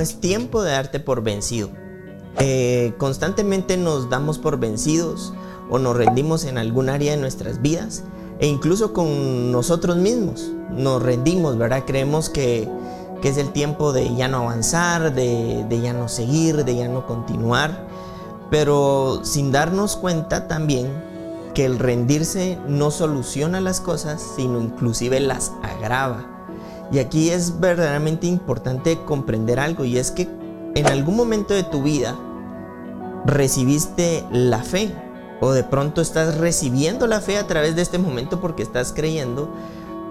es tiempo de darte por vencido. Eh, constantemente nos damos por vencidos o nos rendimos en algún área de nuestras vidas e incluso con nosotros mismos nos rendimos, ¿verdad? Creemos que, es el tiempo de ya no avanzar, de, de ya no seguir, de ya no continuar, pero sin darnos cuenta también que el rendirse no soluciona las cosas, sino inclusive las agrava. Y aquí es verdaderamente importante comprender algo y es que en algún momento de tu vida recibiste la fe o de pronto estás recibiendo la fe a través de este momento porque estás creyendo,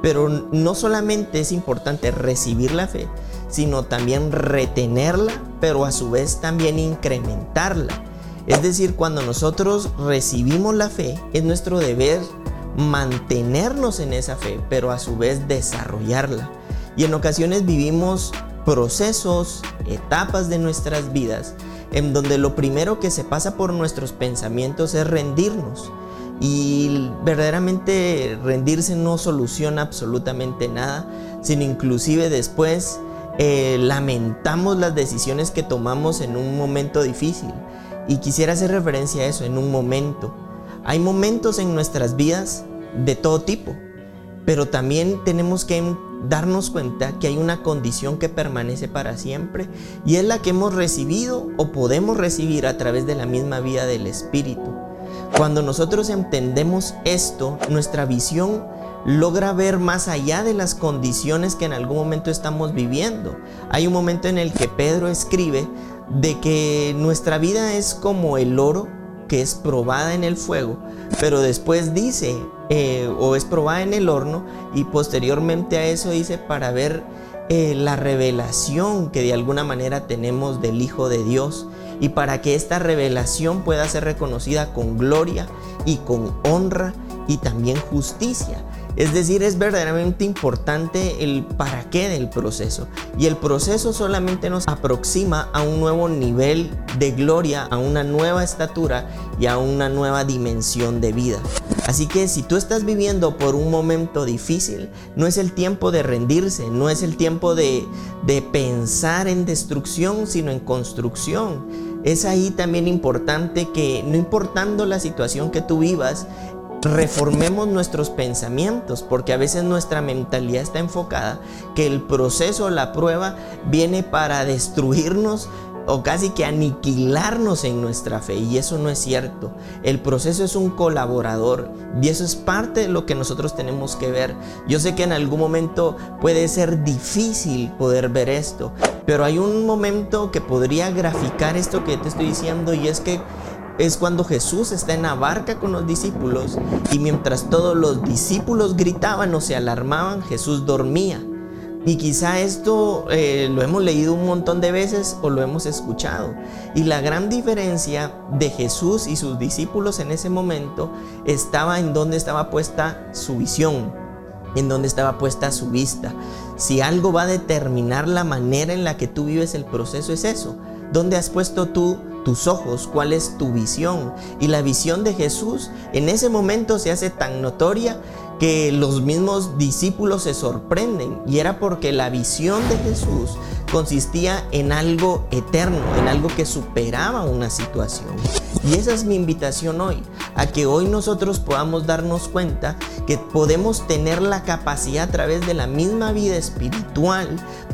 pero no solamente es importante recibir la fe, sino también retenerla, pero a su vez también incrementarla. Es decir, cuando nosotros recibimos la fe, es nuestro deber mantenernos en esa fe, pero a su vez desarrollarla. Y en ocasiones vivimos procesos, etapas de nuestras vidas, en donde lo primero que se pasa por nuestros pensamientos es rendirnos. Y verdaderamente rendirse no soluciona absolutamente nada, sino inclusive después eh, lamentamos las decisiones que tomamos en un momento difícil. Y quisiera hacer referencia a eso, en un momento. Hay momentos en nuestras vidas de todo tipo, pero también tenemos que darnos cuenta que hay una condición que permanece para siempre y es la que hemos recibido o podemos recibir a través de la misma vida del Espíritu. Cuando nosotros entendemos esto, nuestra visión logra ver más allá de las condiciones que en algún momento estamos viviendo. Hay un momento en el que Pedro escribe de que nuestra vida es como el oro que es probada en el fuego, pero después dice, eh, o es probada en el horno, y posteriormente a eso dice para ver eh, la revelación que de alguna manera tenemos del Hijo de Dios, y para que esta revelación pueda ser reconocida con gloria y con honra y también justicia. Es decir, es verdaderamente importante el para qué del proceso. Y el proceso solamente nos aproxima a un nuevo nivel de gloria, a una nueva estatura y a una nueva dimensión de vida. Así que si tú estás viviendo por un momento difícil, no es el tiempo de rendirse, no es el tiempo de, de pensar en destrucción, sino en construcción. Es ahí también importante que no importando la situación que tú vivas, reformemos nuestros pensamientos, porque a veces nuestra mentalidad está enfocada que el proceso, la prueba, viene para destruirnos o casi que aniquilarnos en nuestra fe. Y eso no es cierto. El proceso es un colaborador y eso es parte de lo que nosotros tenemos que ver. Yo sé que en algún momento puede ser difícil poder ver esto, pero hay un momento que podría graficar esto que te estoy diciendo y es que es cuando Jesús está en la barca con los discípulos y mientras todos los discípulos gritaban o se alarmaban, Jesús dormía. Y quizá esto eh, lo hemos leído un montón de veces o lo hemos escuchado. Y la gran diferencia de Jesús y sus discípulos en ese momento estaba en donde estaba puesta su visión, en donde estaba puesta su vista. Si algo va a determinar la manera en la que tú vives el proceso es eso. ¿Dónde has puesto tú tus ojos, cuál es tu visión. Y la visión de Jesús en ese momento se hace tan notoria que los mismos discípulos se sorprenden. Y era porque la visión de Jesús consistía en algo eterno, en algo que superaba una situación. Y esa es mi invitación hoy, a que hoy nosotros podamos darnos cuenta que podemos tener la capacidad a través de la misma vida espiritual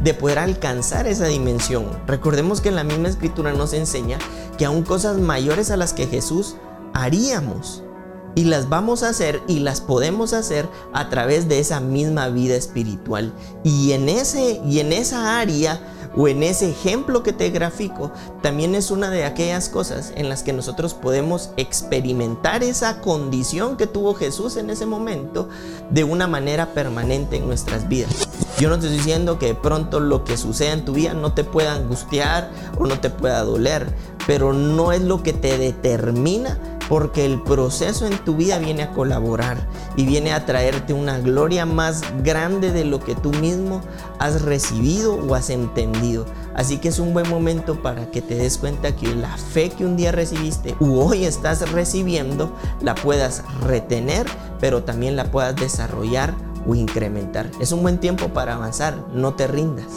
de poder alcanzar esa dimensión. Recordemos que la misma escritura nos enseña que aún cosas mayores a las que Jesús haríamos y las vamos a hacer y las podemos hacer a través de esa misma vida espiritual. Y en ese y en esa área o en ese ejemplo que te grafico, también es una de aquellas cosas en las que nosotros podemos experimentar esa condición que tuvo Jesús en ese momento de una manera permanente en nuestras vidas. Yo no te estoy diciendo que de pronto lo que suceda en tu vida no te pueda angustiar o no te pueda doler, pero no es lo que te determina porque el proceso en tu vida viene a colaborar y viene a traerte una gloria más grande de lo que tú mismo has recibido o has entendido. Así que es un buen momento para que te des cuenta que la fe que un día recibiste u hoy estás recibiendo la puedas retener, pero también la puedas desarrollar o incrementar. Es un buen tiempo para avanzar, no te rindas.